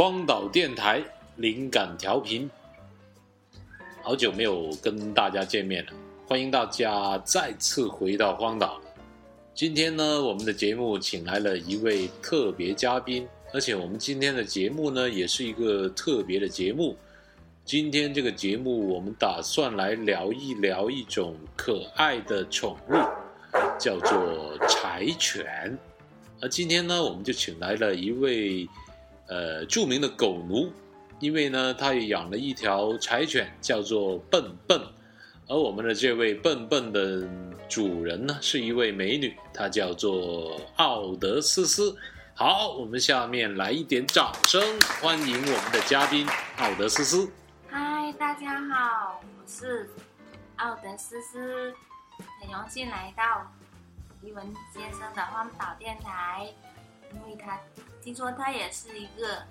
荒岛电台灵感调频，好久没有跟大家见面了，欢迎大家再次回到荒岛。今天呢，我们的节目请来了一位特别嘉宾，而且我们今天的节目呢，也是一个特别的节目。今天这个节目，我们打算来聊一聊一种可爱的宠物，叫做柴犬。而今天呢，我们就请来了一位呃著名的狗奴，因为呢，他也养了一条柴犬，叫做笨笨。而我们的这位笨笨的主人呢，是一位美女，她叫做奥德斯斯。好，我们下面来一点掌声，欢迎我们的嘉宾奥德斯斯。嗨，大家好，我是奥德斯斯，很荣幸来到黎文先生的荒岛电台，因为他听说他也是一个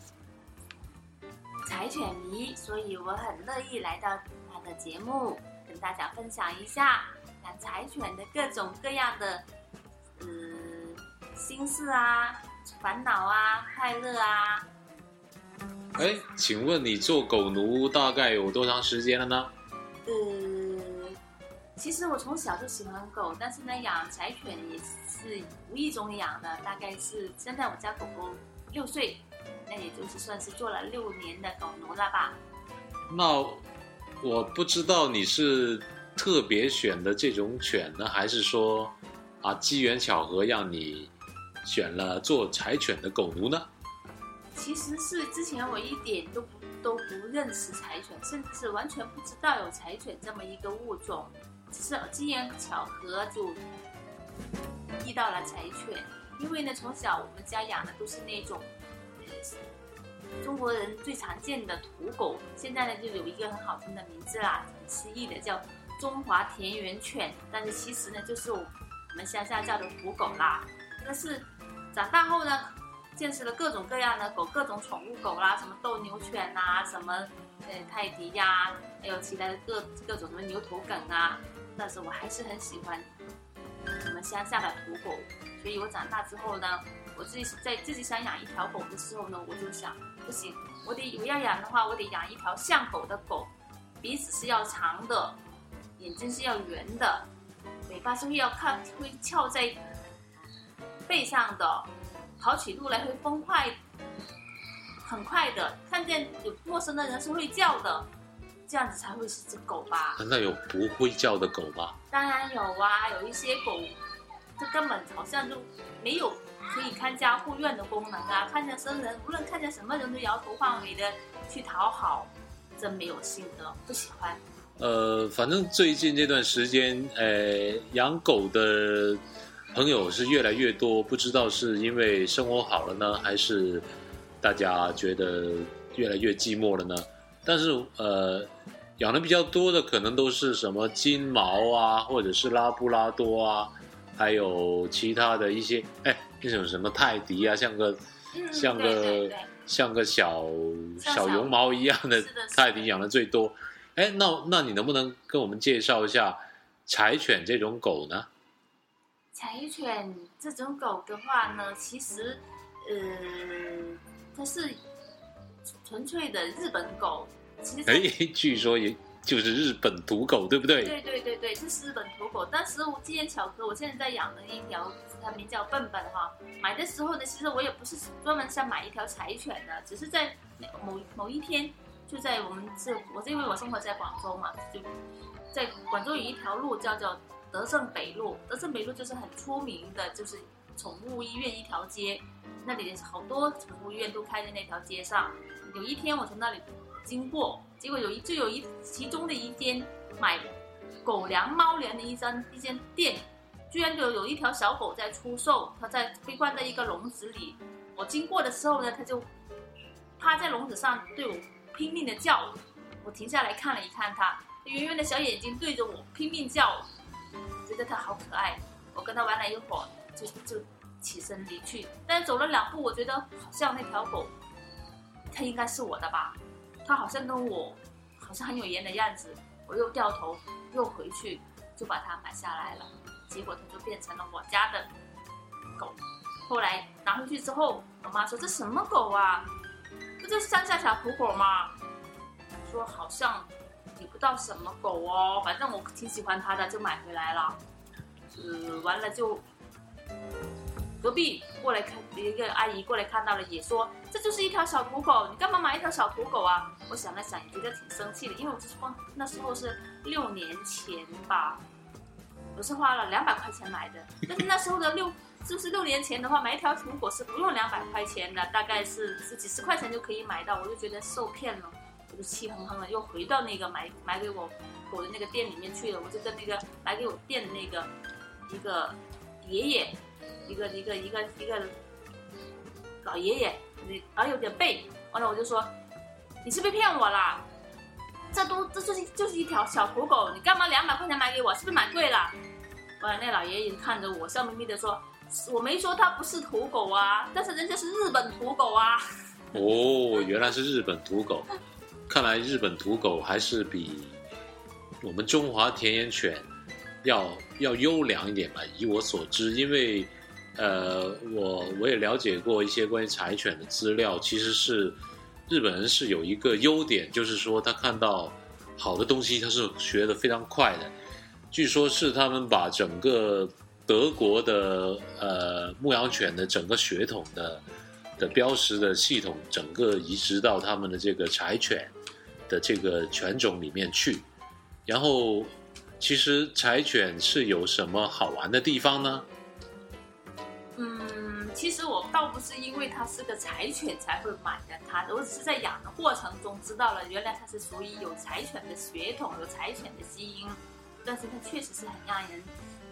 柴犬迷，所以我很乐意来到他的节目，跟大家分享一下养柴犬的各种各样的呃心事啊、烦恼啊、快乐啊。哎，请问你做狗奴大概有多长时间了呢？呃，其实我从小就喜欢狗，但是呢，养柴犬也是无意中养的。大概是现在我家狗狗六岁，那也就是算是做了六年的狗奴了吧。那我不知道你是特别选的这种犬呢，还是说啊机缘巧合让你选了做柴犬的狗奴呢？其实是之前我一点都不都不认识柴犬，甚至是完全不知道有柴犬这么一个物种，只是机缘巧合就遇到了柴犬。因为呢，从小我们家养的都是那种中国人最常见的土狗，现在呢就有一个很好听的名字啦，很诗意的叫中华田园犬，但是其实呢就是我们乡下叫的土狗啦。但是长大后呢。见识了各种各样的狗，各种宠物狗啦，什么斗牛犬呐，什么呃泰迪呀，还有其他的各各种什么牛头梗啊。但是我还是很喜欢我们乡下的土狗，所以我长大之后呢，我自己在自己想养一条狗的时候呢，我就想不行，我得我要养的话，我得养一条像狗的狗，鼻子是要长的，眼睛是要圆的，尾巴是会要看会翘在背上的。跑起路来会风快，很快的。看见有陌生的人是会叫的，这样子才会是只狗吧？难道有不会叫的狗吗？当然有啊，有一些狗，这根本好像就没有可以看家护院的功能啊。看见生人，无论看见什么人都摇头晃尾的去讨好，真没有性格，不喜欢。呃，反正最近这段时间，呃，养狗的。朋友是越来越多，不知道是因为生活好了呢，还是大家觉得越来越寂寞了呢？但是呃，养的比较多的可能都是什么金毛啊，或者是拉布拉多啊，还有其他的一些哎，那种什么泰迪啊，像个像个像个小小绒毛一样的泰迪养的最多。哎，那那你能不能跟我们介绍一下柴犬这种狗呢？柴犬这种狗的话呢，其实，呃，它是纯粹的日本狗。其实，哎，据说也就是日本土狗，对不对？对对对对，这是日本土狗。当时我机缘巧合，我现在在养的一条，它名叫笨笨哈。买的时候呢，其实我也不是专门想买一条柴犬的，只是在某某一天，就在我们这，我是因为我生活在广州嘛，就在广州有一条路叫做。德胜北路，德胜北路就是很出名的，就是宠物医院一条街，那里好多宠物医院都开在那条街上。有一天我从那里经过，结果有一就有一其中的一间买狗粮、猫粮的一张一间店，居然就有一条小狗在出售，它在被关在一个笼子里。我经过的时候呢，它就趴在笼子上对我拼命的叫，我停下来看了一看它，圆圆的小眼睛对着我拼命叫。觉得它好可爱，我跟它玩了一会儿，就就起身离去。但走了两步，我觉得好像那条狗，它应该是我的吧？它好像跟我好像很有缘的样子。我又掉头又回去，就把它买下来了。结果它就变成了我家的狗。后来拿回去之后，我妈说这什么狗啊？不就是乡下小土狗吗？说好像也不知道什么狗哦，反正我挺喜欢它的，就买回来了。呃，完了就隔壁过来看一个阿姨过来看到了，也说这就是一条小土狗，你干嘛买一条小土狗啊？我想了想，觉得挺生气的，因为我就是说那时候是六年前吧，我是花了两百块钱买的，但是那时候的六就是六年前的话，买一条土狗是不用两百块钱的，大概是是几十块钱就可以买到，我就觉得受骗了，我就气哼哼的又回到那个买买给我狗的那个店里面去了，我就跟那个买给我店的那个一个爷爷。一个一个一个一个老爷爷，你还有点背，完了我就说，你是不是骗我啦？这都这就是就是一条小土狗，你干嘛两百块钱买给我？是不是买贵了？完了那老爷爷看着我，笑眯眯的说，我没说它不是土狗啊，但是人家是日本土狗啊。哦，原来是日本土狗，看来日本土狗还是比我们中华田园犬要要优良一点吧？以我所知，因为。呃，我我也了解过一些关于柴犬的资料，其实是日本人是有一个优点，就是说他看到好的东西，他是学的非常快的。据说是他们把整个德国的呃牧羊犬的整个血统的的标识的系统，整个移植到他们的这个柴犬的这个犬种里面去。然后，其实柴犬是有什么好玩的地方呢？其实我倒不是因为它是个柴犬才会买的它，我只是在养的过程中知道了，原来它是属于有柴犬的血统，有柴犬的基因。但是它确实是很让人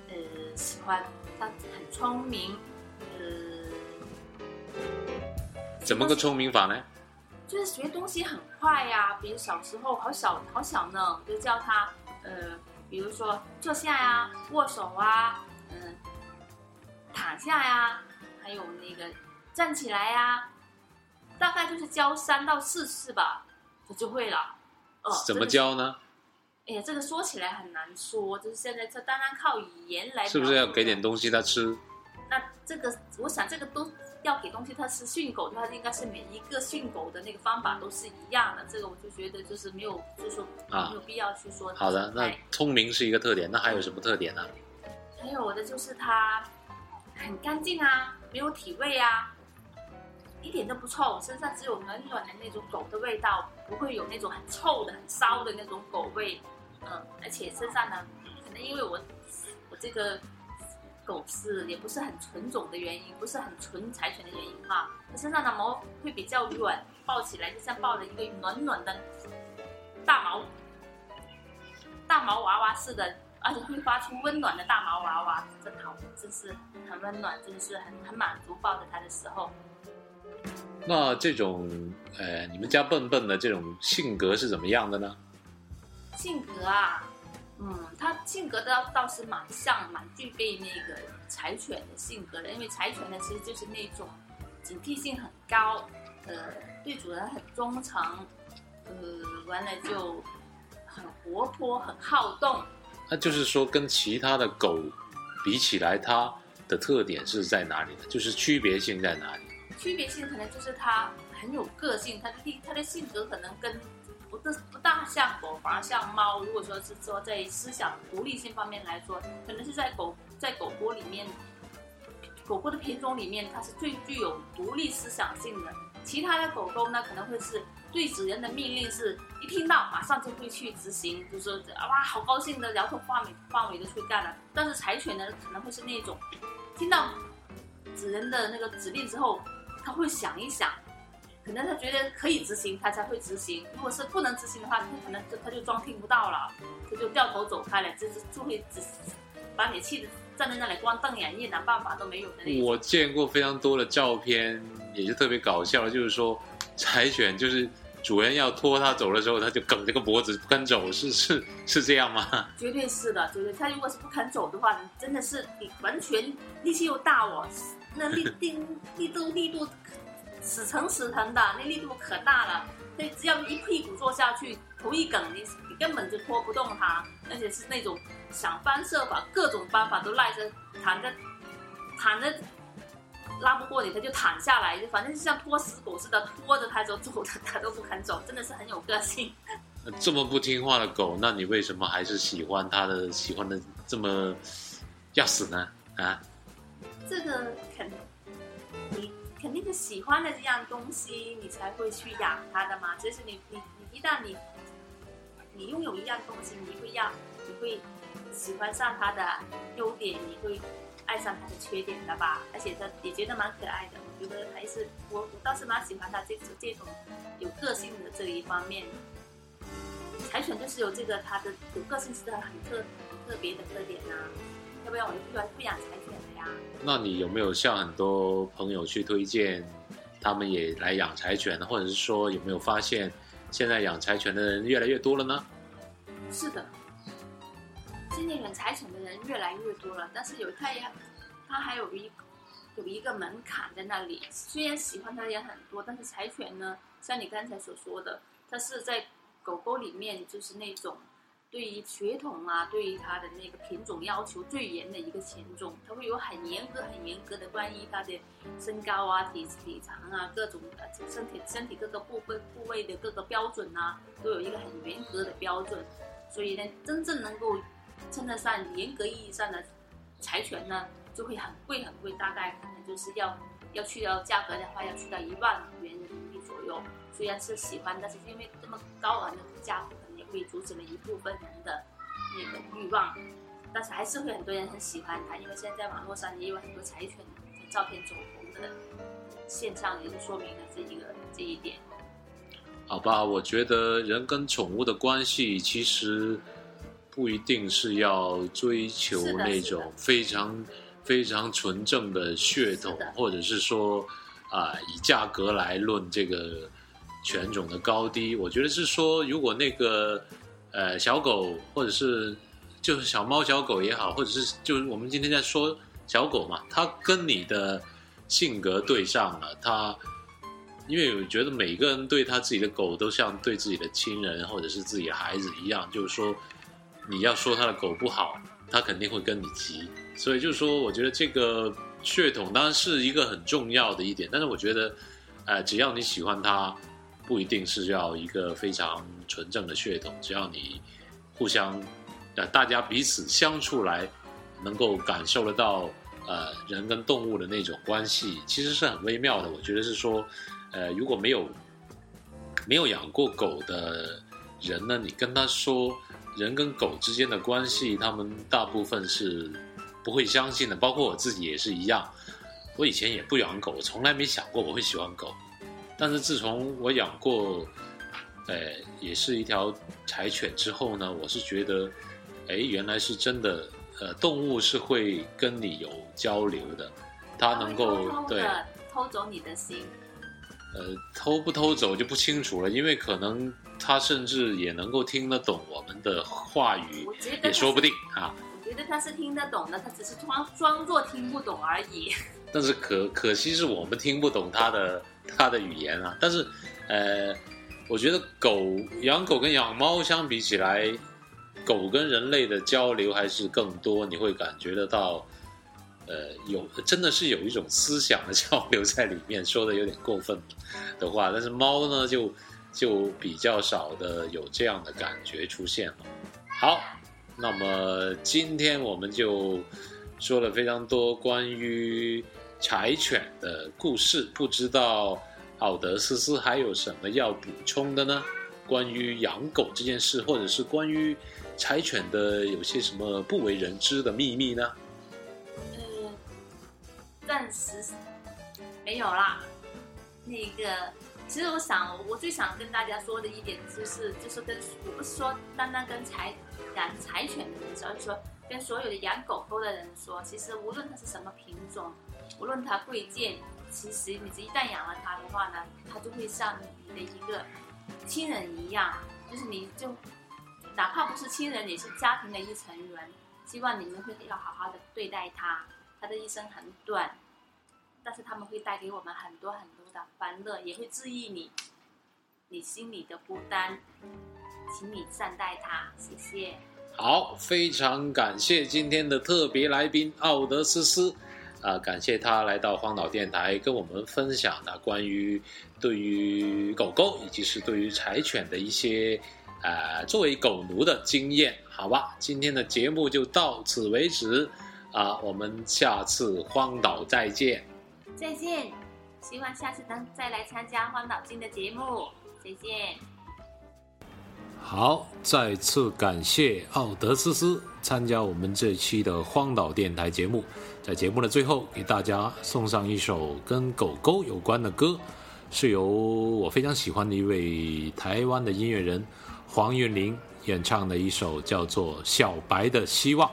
呃喜欢，它很聪明，呃，怎么个聪明法呢？就是学东西很快呀，比如小时候好小好小呢，就叫它呃，比如说坐下呀，握手啊，嗯，躺下呀。还有那个站起来呀，大概就是教三到四次吧，他就会了。哦，怎么教呢？哎呀，这个说起来很难说，就是现在这单单靠语言来。是不是要给点东西他吃？那这个，我想这个都要给东西他吃。训狗的话，应该是每一个训狗的那个方法都是一样的。这个我就觉得就是没有，就是说没有必要去说。好的，那聪明是一个特点，那还有什么特点呢？还有的就是它很干净啊。没有体味啊，一点都不臭，身上只有暖暖的那种狗的味道，不会有那种很臭的、很骚的那种狗味。嗯，而且身上呢，可能因为我我这个狗是也不是很纯种的原因，不是很纯柴犬的原因哈，它身上的毛会比较软，抱起来就像抱着一个暖暖的大毛大毛娃娃似的。而且会发出温暖的大毛娃娃，真好，真是很温暖，真是很很满足抱着它的时候。那这种，呃，你们家笨笨的这种性格是怎么样的呢？性格啊，嗯，它性格倒倒是蛮像，蛮具备那个柴犬的性格的。因为柴犬呢，其实就是那种警惕性很高，呃，对主人很忠诚，呃，完了就很活泼，很好动。那就是说，跟其他的狗比起来，它的特点是在哪里呢？就是区别性在哪里？区别性可能就是它很有个性，它的它的性格可能跟不不不大像狗，反而像猫。如果说是说在思想独立性方面来说，可能是在狗在狗狗里面，狗狗的品种里面，它是最具有独立思想性的。其他的狗狗呢，可能会是。对主人的命令是一听到马上就会去执行，就是哇好高兴的摇头晃尾晃尾的去干了。但是柴犬呢可能会是那种，听到主人的那个指令之后，他会想一想，可能他觉得可以执行，他才会执行。如果是不能执行的话，他可能就他就装听不到了，他就掉头走开了，就是就会只把你气的站在那里光瞪眼，一点办法都没有的那种。我见过非常多的照片，也是特别搞笑，就是说柴犬就是。主人要拖它走的时候，它就梗着个脖子不肯走，是是是这样吗？绝对是的，绝对。它如果是不肯走的话，你真的是你完全力气又大哦，那力力力度力度死疼死疼的，那力度可大了。那只要一屁股坐下去，头一梗，你你根本就拖不动它，而且是那种想方设法，各种方法都赖着躺着躺着拉不过你，他就躺下来，就反正就像拖死狗似的拖着他就走的，他都不肯走，真的是很有个性。这么不听话的狗，那你为什么还是喜欢它的？喜欢的这么要死呢？啊？这个肯你肯定是喜欢的这样东西，你才会去养它的嘛。就是你你你一旦你你拥有一样东西，你会要你会喜欢上它的优点，你会爱上他的缺点了吧？而且他也觉得蛮可爱的，我觉得还是我我倒是蛮喜欢他这种这种有个性的这一方面。柴犬就是有这个它的有个性是很特很特别的特点呐，要不然我就不不养柴犬了呀。那你有没有向很多朋友去推荐，他们也来养柴犬呢？或者是说有没有发现，现在养柴犬的人越来越多了呢？是的，今年养柴犬的人越来越多了，但是有它也它还有一有一个门槛在那里。虽然喜欢它的人很多，但是柴犬呢，像你刚才所说的，它是在狗狗里面就是那种对于血统啊，对于它的那个品种要求最严的一个犬种，它会有很严格、很严格的关于它的身高啊、体体长啊、各种身体身体各个部分部位的各个标准啊，都有一个很严格的标准。所以呢，真正能够称得上严格意义上的柴犬呢，就会很贵很贵，大概可能就是要要去到价格的话，要去到一万元人民币左右。虽然是喜欢，但是因为这么高昂的价格，可能也会阻止了一部分人的那个欲望。但是还是会很多人很喜欢它，因为现在网络上也有很多柴犬的照片走红的现象，也就说明了这一个这一点。好吧，我觉得人跟宠物的关系其实不一定是要追求那种非常非常纯正的血统，或者是说啊、以价格来论这个犬种的高低。我觉得是说，如果那个呃小狗或者是就是小猫小狗也好，或者是就是我们今天在说小狗嘛，它跟你的性格对上了，它。因为我觉得每个人对他自己的狗都像对自己的亲人或者是自己的孩子一样，就是说，你要说他的狗不好，他肯定会跟你急。所以就是说，我觉得这个血统当然是一个很重要的一点，但是我觉得，呃，只要你喜欢它，不一定是要一个非常纯正的血统，只要你互相，呃，大家彼此相处来，能够感受得到，呃，人跟动物的那种关系，其实是很微妙的。我觉得是说。呃，如果没有没有养过狗的人呢，你跟他说人跟狗之间的关系，他们大部分是不会相信的，包括我自己也是一样。我以前也不养狗，我从来没想过我会喜欢狗，但是自从我养过，呃，也是一条柴犬之后呢，我是觉得，哎，原来是真的，呃，动物是会跟你有交流的，它能够对。偷走你的心。呃，偷不偷走就不清楚了，因为可能他甚至也能够听得懂我们的话语也说不定啊。我觉得他是听得懂的，他只是装装作听不懂而已。但是可可惜是我们听不懂他的他的语言啊。但是，呃，我觉得狗养狗跟养猫相比起来，狗跟人类的交流还是更多，你会感觉得到，呃，有真的是有一种思想的交流在里面。说的有点过分的话，但是猫呢，就就比较少的有这样的感觉出现了。好，那么今天我们就说了非常多关于柴犬的故事，不知道奥德斯斯还有什么要补充的呢？关于养狗这件事，或者是关于柴犬的有些什么不为人知的秘密呢？暂时没有啦。那个，其实我想，我最想跟大家说的一点就是，就是跟我不是说单单跟柴养柴犬的人说，而是说跟所有的养狗狗的人说，其实无论它是什么品种，无论它贵贱，其实你一旦养了它的话呢，它就会像你的一个亲人一样，就是你就哪怕不是亲人，也是家庭的一成员。希望你们会要好好的对待它，它的一生很短，但是他们会带给我们很多很多的欢乐，也会治愈你你心里的孤单，请你善待它，谢谢。好，非常感谢今天的特别来宾奥德斯斯，啊，感谢他来到荒岛电台，跟我们分享了关于对于狗狗以及是对于柴犬的一些啊，作为狗奴的经验，好吧？今天的节目就到此为止啊，我们下次荒岛再见。再见，希望下次能再来参加荒岛君的节目。再见。好，再次感谢奥德斯斯参加我们这期的荒岛电台节目。在节目的最后，给大家送上一首跟狗狗有关的歌，是由我非常喜欢的一位台湾的音乐人黄韵玲演唱的一首，叫做《小白的希望》。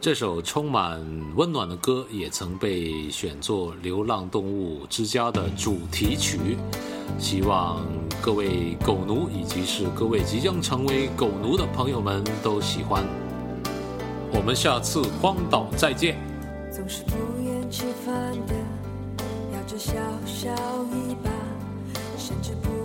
这首充满温暖的歌，也曾被选作《流浪动物之家》的主题曲。希望各位狗奴以及是各位即将成为狗奴的朋友们都喜欢。我们下次荒岛再见。总是不厌其烦的咬着小小尾巴，甚至不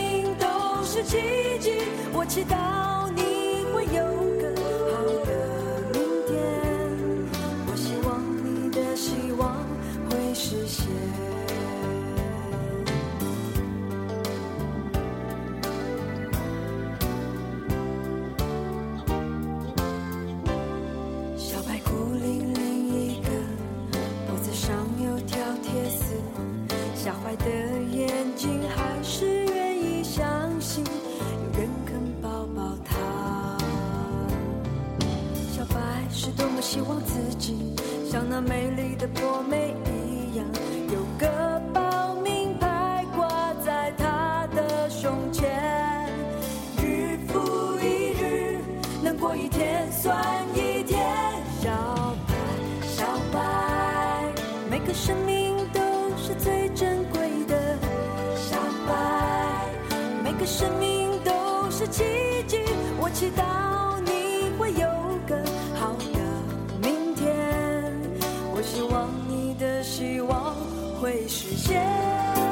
命都是奇迹。我祈祷你会有是多么希望自己像那美丽的波美一样，有个报名牌挂在她的胸前，日复一日，能过一天算一天。小白，小白，每个生命都是最珍贵的。小白，每个生命都是奇迹。我祈祷 share.